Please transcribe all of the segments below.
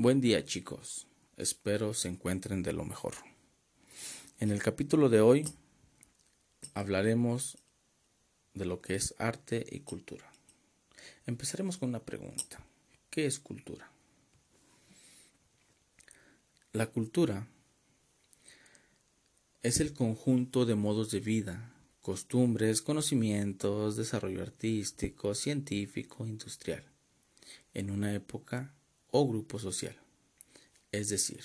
Buen día chicos, espero se encuentren de lo mejor. En el capítulo de hoy hablaremos de lo que es arte y cultura. Empezaremos con una pregunta. ¿Qué es cultura? La cultura es el conjunto de modos de vida, costumbres, conocimientos, desarrollo artístico, científico, industrial, en una época o grupo social. Es decir,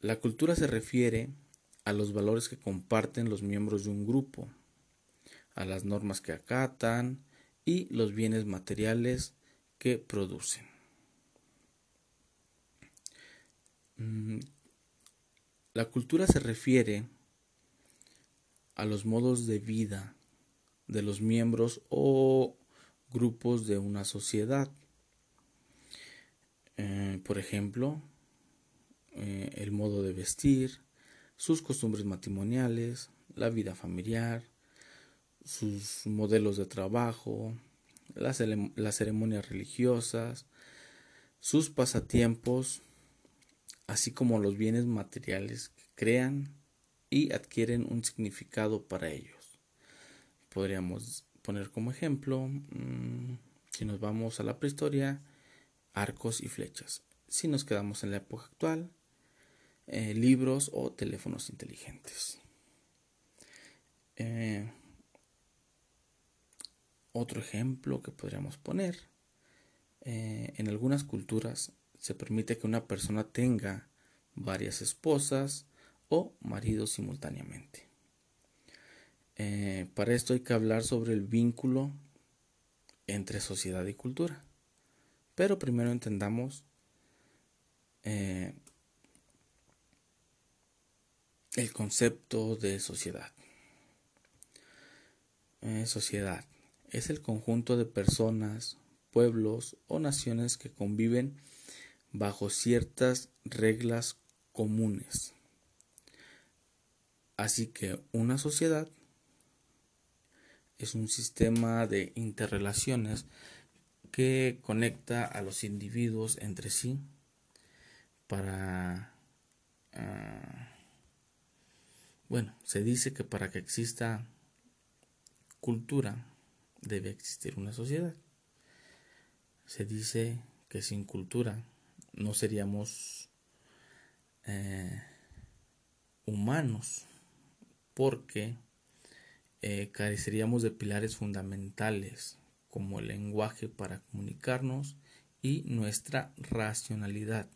la cultura se refiere a los valores que comparten los miembros de un grupo, a las normas que acatan y los bienes materiales que producen. Mm, la cultura se refiere a los modos de vida de los miembros o grupos de una sociedad eh, por ejemplo, eh, el modo de vestir, sus costumbres matrimoniales, la vida familiar, sus modelos de trabajo, las, las ceremonias religiosas, sus pasatiempos, así como los bienes materiales que crean y adquieren un significado para ellos. Podríamos poner como ejemplo, mm, si nos vamos a la prehistoria, arcos y flechas. Si nos quedamos en la época actual, eh, libros o teléfonos inteligentes. Eh, otro ejemplo que podríamos poner, eh, en algunas culturas se permite que una persona tenga varias esposas o maridos simultáneamente. para esto hay que hablar sobre el vínculo entre sociedad y cultura. Pero primero entendamos eh, el concepto de sociedad. Eh, sociedad es el conjunto de personas, pueblos o naciones que conviven bajo ciertas reglas comunes. Así que una sociedad es un sistema de interrelaciones que conecta a los individuos entre sí para... Ah, bueno, se dice que para que exista cultura debe existir una sociedad. Se dice que sin cultura no seríamos eh, humanos porque eh, careceríamos de pilares fundamentales como el lenguaje para comunicarnos y nuestra racionalidad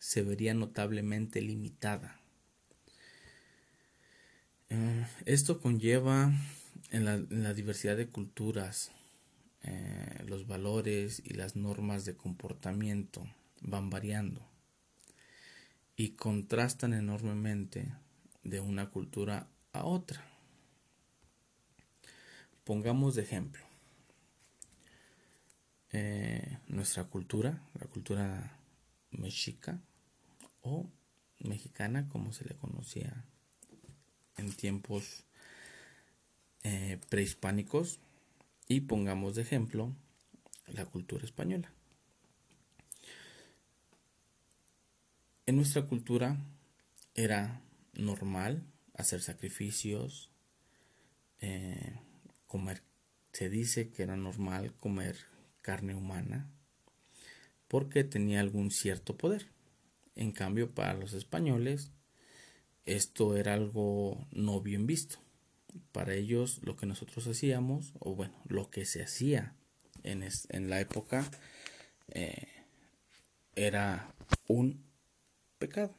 se vería notablemente limitada. Eh, esto conlleva en la, diversidad de culturas, eh, los valores y las normas de comportamiento van variando y contrastan enormemente de una cultura a otra. Pongamos de ejemplo eh, nuestra cultura, la cultura mexica o mexicana como se le conocía en tiempos eh, prehispánicos y pongamos de ejemplo la cultura española. En nuestra cultura era normal hacer sacrificios, eh, comer, se dice que era normal comer carne humana porque tenía algún cierto poder. En cambio, para los españoles, esto era algo no bien visto. Para ellos, lo que nosotros hacíamos, o bueno, lo que se hacía en, en la época, eh, era un pecado.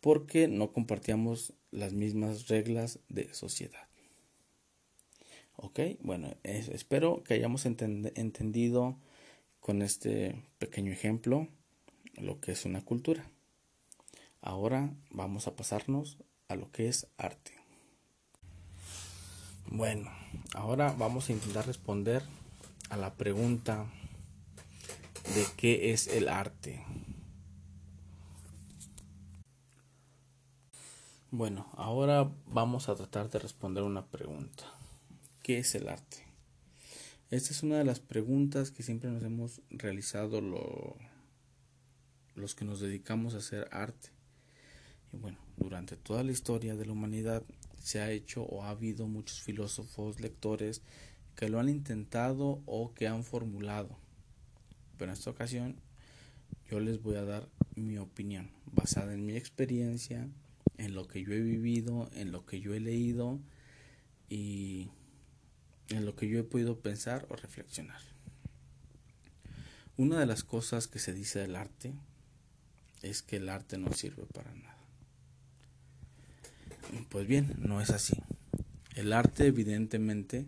Porque no compartíamos las mismas reglas de sociedad. Ok, bueno, espero que hayamos entendido con este pequeño ejemplo lo que es una cultura. Ahora vamos a pasarnos a lo que es arte. Bueno, ahora vamos a intentar responder a la pregunta de qué es el arte. Bueno, ahora vamos a tratar de responder una pregunta. ¿Qué es el arte? Esta es una de las preguntas que siempre nos hemos realizado los que nos dedicamos a hacer arte. Y bueno, durante toda la historia de la humanidad se ha hecho o ha habido muchos filósofos, lectores que lo han intentado o que han formulado. Pero en esta ocasión yo les voy a dar mi opinión basada en mi experiencia, en lo que yo he vivido, en lo que yo he leído y en lo que yo he podido pensar o reflexionar. Una de las cosas que se dice del arte es que el arte no sirve para nada. Pues bien, no es así. El arte evidentemente,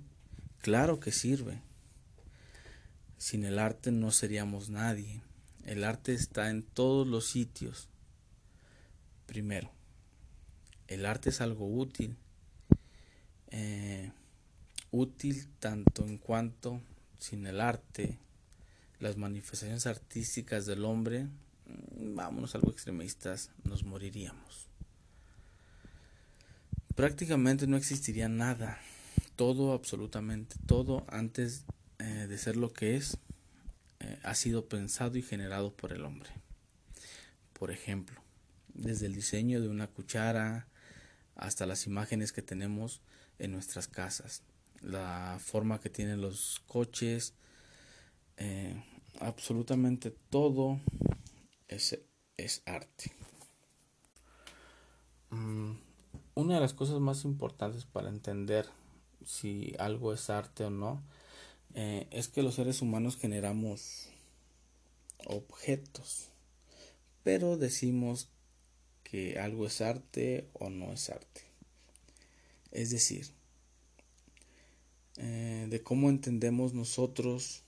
claro que sirve. Sin el arte no seríamos nadie. El arte está en todos los sitios. Primero, el arte es algo útil. Eh, útil tanto en cuanto sin el arte, las manifestaciones artísticas del hombre, mm, vámonos algo extremistas, nos moriríamos. Prácticamente no existiría nada, todo, absolutamente todo, antes eh, de ser lo que es, eh, ha sido pensado y generado por el hombre. Por ejemplo, desde el diseño de una cuchara hasta las imágenes que tenemos en nuestras casas, la forma que tienen los coches, eh, absolutamente todo es, es arte. Mm, una de las cosas más importantes para entender si algo es arte o no eh, es que los seres humanos generamos objetos, pero decimos que algo es arte o no es arte. Es decir, eh, de cómo entendemos nosotros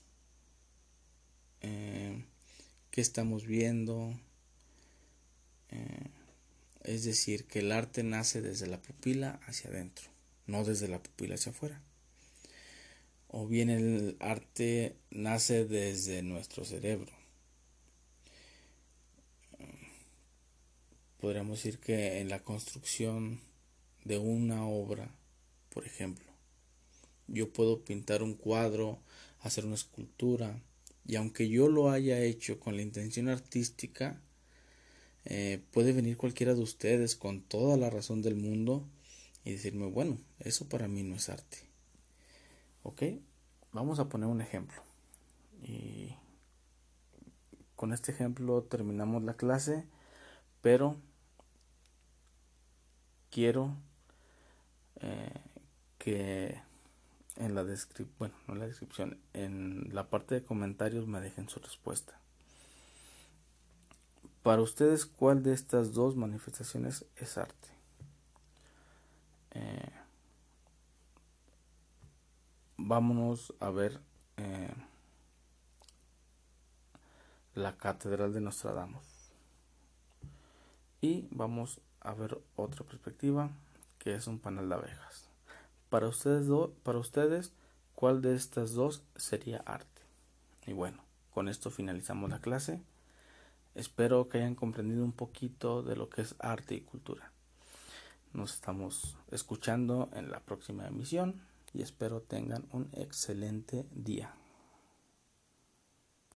eh, qué estamos viendo. Eh, es decir, que el arte nace desde la pupila hacia adentro, no desde la pupila hacia afuera. O bien el arte nace desde nuestro cerebro. Podríamos decir que en la construcción de una obra, por ejemplo, yo puedo pintar un cuadro, hacer una escultura, y aunque yo lo haya hecho con la intención artística, eh, puede venir cualquiera de ustedes con toda la razón del mundo y decirme, bueno, eso para mí no es arte. ¿Ok? Vamos a poner un ejemplo. Y con este ejemplo terminamos la clase, pero quiero eh, que en la descripción, bueno, no en la descripción, en la parte de comentarios me dejen su respuesta. Para ustedes, ¿cuál de estas dos manifestaciones es arte? Eh, vámonos a ver eh, la Catedral de Nostradamus. Y vamos a ver otra perspectiva, que es un panel de abejas. Para ustedes, para ustedes, ¿cuál de estas dos sería arte? Y bueno, con esto finalizamos la clase. Espero que hayan comprendido un poquito de lo que es arte y cultura. Nos estamos escuchando en la próxima emisión y espero tengan un excelente día.